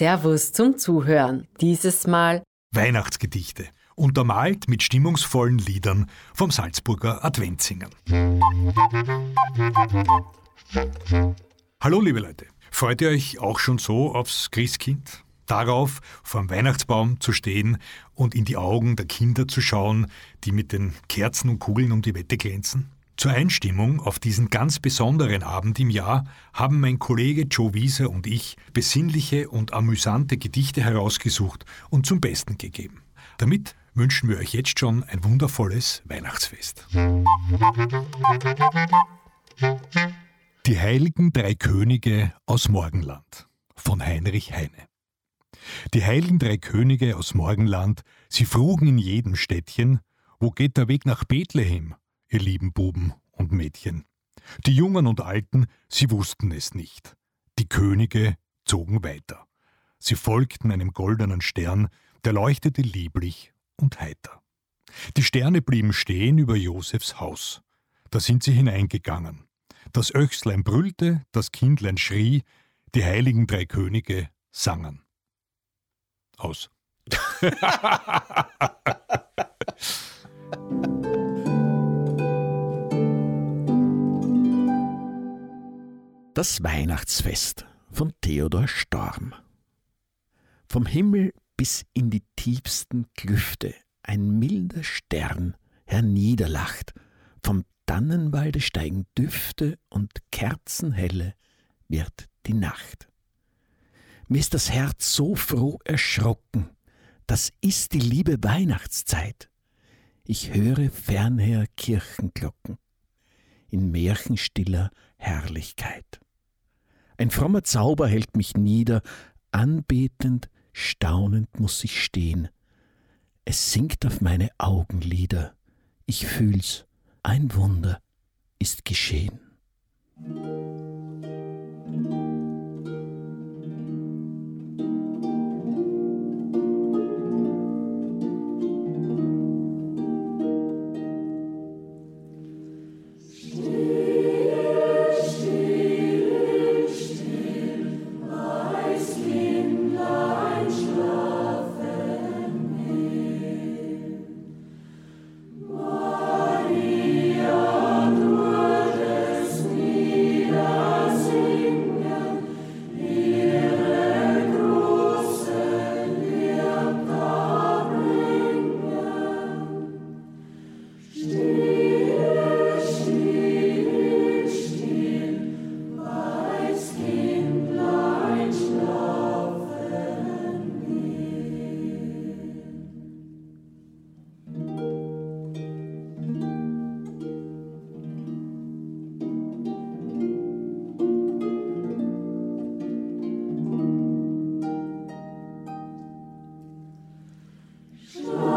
Servus zum Zuhören. Dieses Mal Weihnachtsgedichte, untermalt mit stimmungsvollen Liedern vom Salzburger Adventsingen. Hallo liebe Leute, freut ihr euch auch schon so aufs Christkind? Darauf, vor dem Weihnachtsbaum zu stehen und in die Augen der Kinder zu schauen, die mit den Kerzen und Kugeln um die Wette glänzen? Zur Einstimmung auf diesen ganz besonderen Abend im Jahr haben mein Kollege Joe Wieser und ich besinnliche und amüsante Gedichte herausgesucht und zum Besten gegeben. Damit wünschen wir euch jetzt schon ein wundervolles Weihnachtsfest. Die heiligen drei Könige aus Morgenland von Heinrich Heine. Die heiligen drei Könige aus Morgenland, sie frugen in jedem Städtchen, wo geht der Weg nach Bethlehem? Ihr lieben Buben und Mädchen. Die Jungen und Alten, sie wussten es nicht. Die Könige zogen weiter. Sie folgten einem goldenen Stern, der leuchtete lieblich und heiter. Die Sterne blieben stehen über Josefs Haus. Da sind sie hineingegangen. Das Öchslein brüllte, das Kindlein schrie, die heiligen drei Könige sangen. Aus. Das Weihnachtsfest von Theodor Storm. Vom Himmel bis in die tiefsten Klüfte ein milder Stern herniederlacht, vom Tannenwalde steigen Düfte und kerzenhelle wird die Nacht. Mir ist das Herz so froh erschrocken, das ist die liebe Weihnachtszeit. Ich höre fernher Kirchenglocken in märchenstiller Herrlichkeit. Ein frommer Zauber hält mich nieder, anbetend, staunend muss ich stehen. Es sinkt auf meine Augenlider, ich fühl's, ein Wunder ist geschehen. Und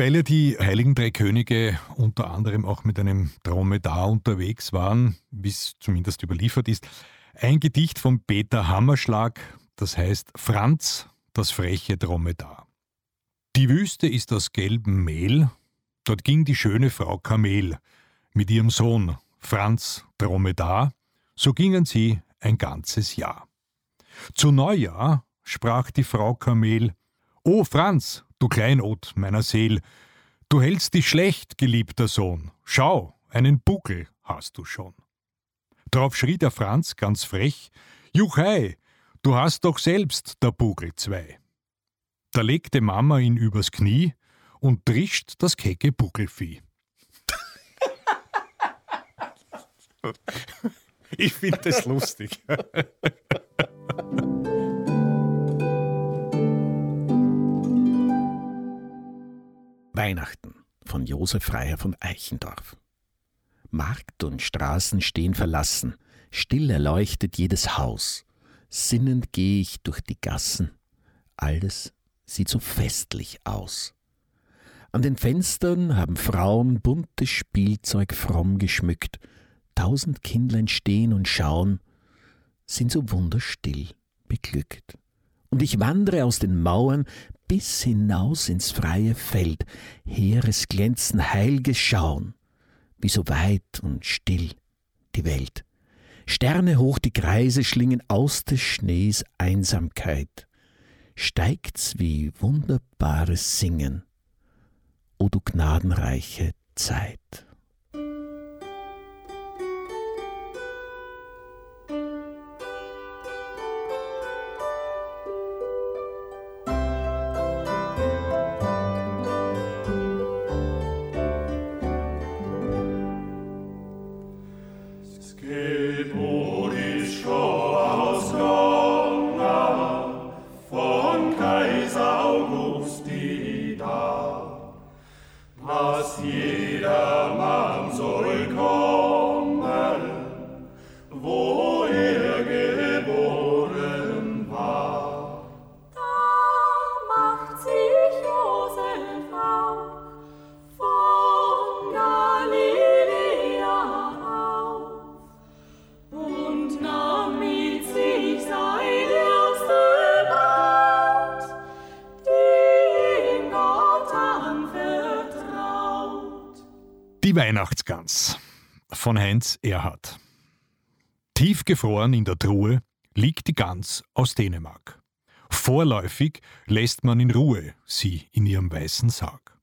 weil ja die Heiligen Drei Könige unter anderem auch mit einem Dromedar unterwegs waren, wie es zumindest überliefert ist, ein Gedicht von Peter Hammerschlag, das heißt Franz, das freche Dromedar. Die Wüste ist aus gelbem Mehl, dort ging die schöne Frau Kamel mit ihrem Sohn Franz Dromedar, so gingen sie ein ganzes Jahr. Zu Neujahr sprach die Frau Kamel, O Franz, du Kleinod meiner Seel, du hältst dich schlecht, geliebter Sohn, schau, einen Buckel hast du schon. Darauf schrie der Franz ganz frech, Juchei, du hast doch selbst der Buckel zwei. Da legte Mama ihn übers Knie und trischt das kecke Buckelvieh. Ich finde das lustig. Weihnachten von Josef Freier von Eichendorf. Markt und Straßen stehen verlassen, still erleuchtet jedes Haus. Sinnend gehe ich durch die Gassen, alles sieht so festlich aus. An den Fenstern haben Frauen buntes Spielzeug fromm geschmückt, tausend Kindlein stehen und schauen, sind so wunderstill beglückt. Und ich wandre aus den Mauern bis hinaus ins freie Feld, Heeres glänzen heilges Schauen, wie so weit und still die Welt. Sterne hoch die Kreise schlingen aus des Schnees Einsamkeit. Steigt's wie wunderbares Singen, o du gnadenreiche Zeit. Weihnachtsgans von Heinz Erhard. Tiefgefroren in der Truhe liegt die Gans aus Dänemark. Vorläufig lässt man in Ruhe sie in ihrem weißen Sarg.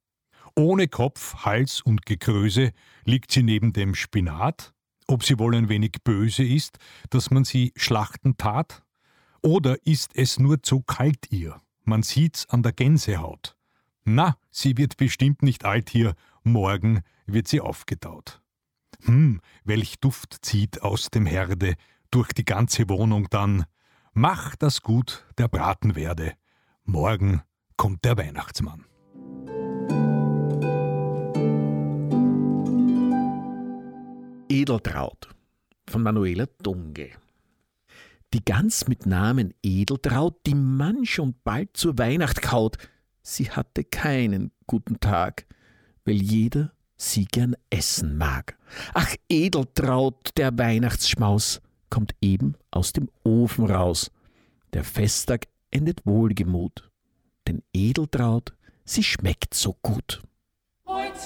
Ohne Kopf, Hals und Gekröse liegt sie neben dem Spinat, ob sie wohl ein wenig böse ist, dass man sie schlachten tat? Oder ist es nur zu kalt ihr? Man sieht's an der Gänsehaut. Na, sie wird bestimmt nicht alt hier, morgen wird sie aufgetaut. Hm, welch Duft zieht aus dem Herde durch die ganze Wohnung dann. Mach das gut, der Braten werde. Morgen kommt der Weihnachtsmann. Edeltraut von Manuela Dunge. Die Gans mit Namen Edeltraut, die man schon bald zur Weihnacht kaut, sie hatte keinen guten Tag, weil jeder sie gern essen mag. Ach, Edeltraut, der Weihnachtsschmaus, kommt eben aus dem Ofen raus. Der Festtag endet wohlgemut, denn Edeltraut, sie schmeckt so gut. Heut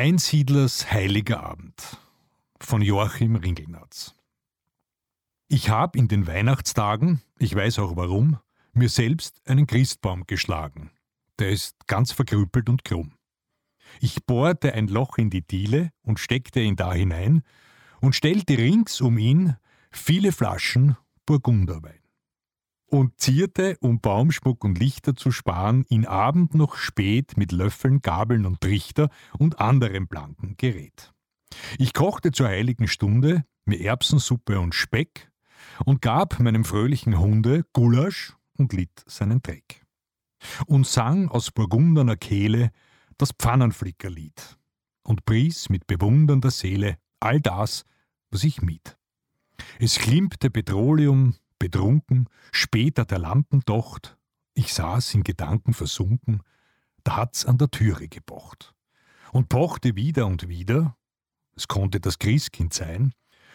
Einsiedlers heiliger Abend von Joachim Ringelnatz. Ich habe in den Weihnachtstagen, ich weiß auch warum, mir selbst einen Christbaum geschlagen. Der ist ganz verkrüppelt und krumm. Ich bohrte ein Loch in die Diele und steckte ihn da hinein und stellte rings um ihn viele Flaschen Burgunderwein. Und zierte, um Baumschmuck und Lichter zu sparen, ihn Abend noch spät mit Löffeln, Gabeln und Trichter und anderem blanken Gerät. Ich kochte zur heiligen Stunde mir Erbsensuppe und Speck und gab meinem fröhlichen Hunde Gulasch und litt seinen Dreck. Und sang aus burgunderner Kehle das Pfannenflickerlied. und pries mit bewundernder Seele all das, was ich mied. Es glimmte Petroleum, betrunken, später der Lampendocht, ich saß in Gedanken versunken, da hat's an der Türe gepocht. Und pochte wieder und wieder, es konnte das Christkind sein,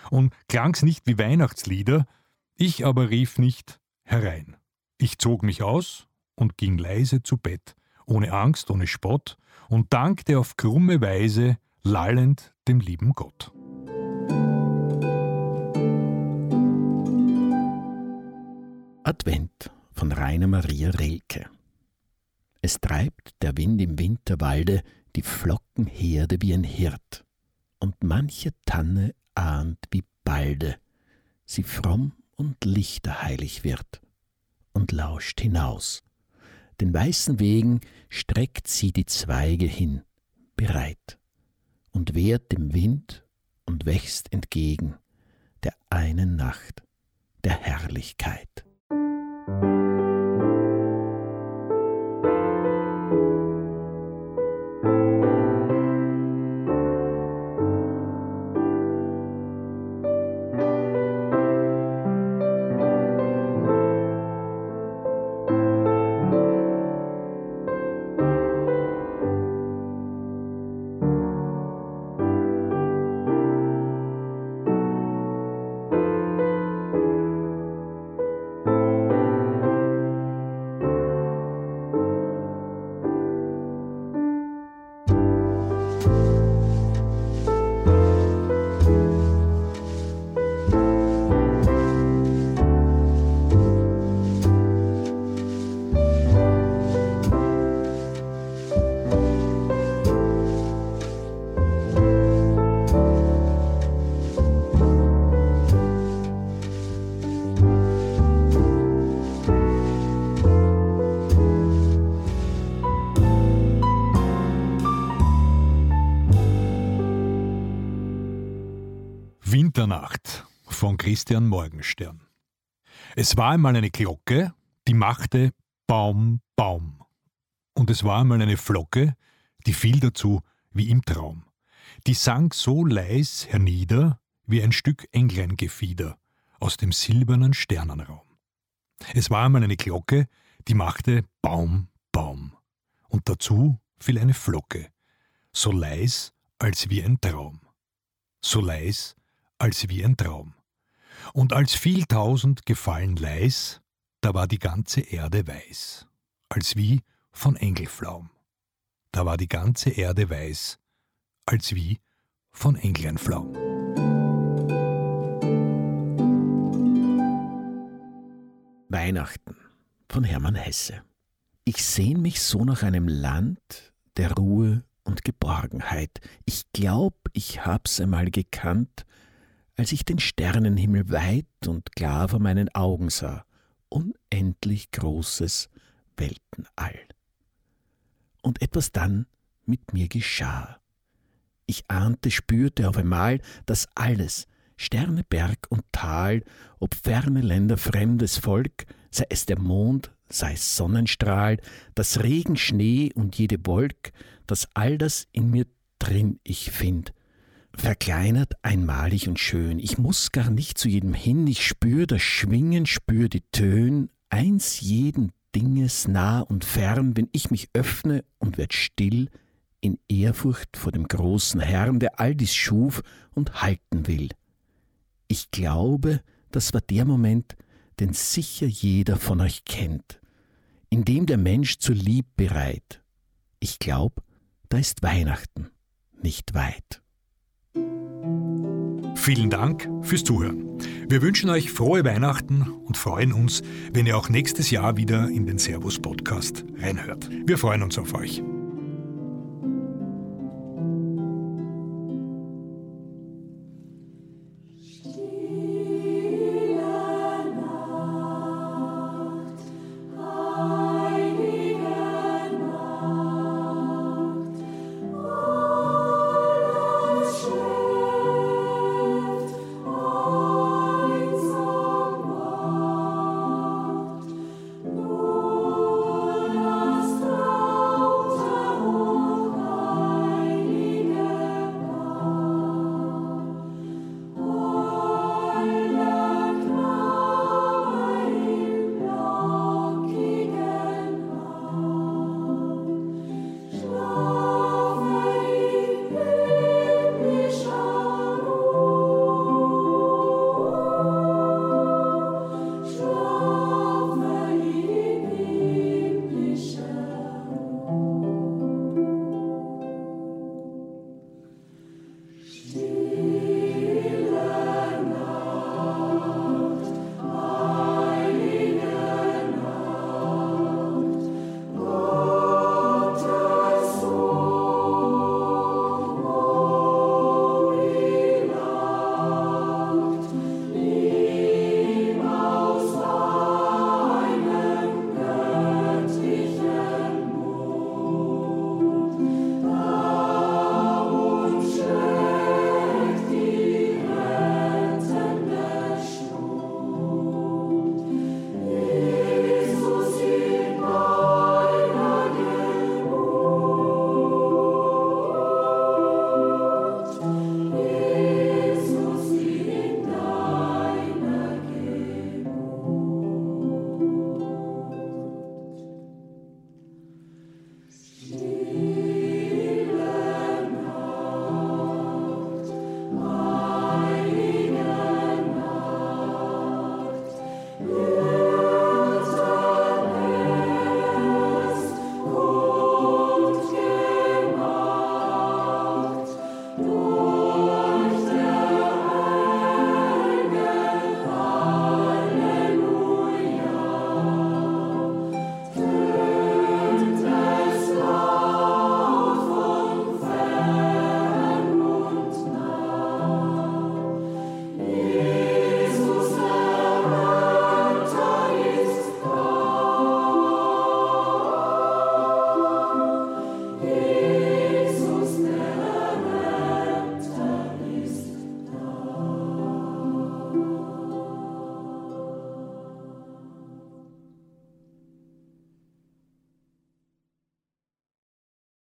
und klang's nicht wie Weihnachtslieder, ich aber rief nicht herein. Ich zog mich aus und ging leise zu Bett, ohne Angst, ohne Spott, und dankte auf krumme Weise lallend dem lieben Gott. Advent von Rainer Maria Rilke. Es treibt der Wind im Winterwalde die Flockenherde wie ein Hirt, und manche Tanne ahnt, wie balde sie fromm und lichterheilig wird, und lauscht hinaus. Den weißen Wegen streckt sie die Zweige hin, bereit, und wehrt dem Wind und wächst entgegen der einen Nacht der Herrlichkeit. Thank you. Von Christian Morgenstern. Es war einmal eine Glocke, die machte Baum, Baum. Und es war einmal eine Flocke, die fiel dazu wie im Traum. Die sang so leis hernieder wie ein Stück Engleingefieder aus dem silbernen Sternenraum. Es war einmal eine Glocke, die machte Baum, Baum. Und dazu fiel eine Flocke, so leis als wie ein Traum. So leis als wie ein Traum. Und als viel tausend gefallen leis, da war die ganze Erde weiß, als wie von Engelflaum. Da war die ganze Erde weiß, als wie von Engleinflaum. Weihnachten von Hermann Hesse. Ich sehn mich so nach einem Land der Ruhe und Geborgenheit. Ich glaub, ich hab's einmal gekannt, als ich den Sternenhimmel weit und klar vor meinen Augen sah, unendlich großes Weltenall. Und etwas dann mit mir geschah. Ich ahnte, spürte auf einmal, dass alles, Sterne, Berg und Tal, ob ferne Länder, fremdes Volk, sei es der Mond, sei es Sonnenstrahl, das Regen, Schnee und jede Wolk, dass all das in mir drin ich find, verkleinert, einmalig und schön. Ich muss gar nicht zu jedem hin, ich spür das Schwingen, spür die Tön, eins jeden Dinges nah und fern, wenn ich mich öffne und werd still in Ehrfurcht vor dem großen Herrn, der all dies schuf und halten will. Ich glaube, das war der Moment, den sicher jeder von euch kennt, in dem der Mensch zur Lieb bereit. Ich glaub, da ist Weihnachten nicht weit. Vielen Dank fürs Zuhören. Wir wünschen euch frohe Weihnachten und freuen uns, wenn ihr auch nächstes Jahr wieder in den Servus Podcast reinhört. Wir freuen uns auf euch.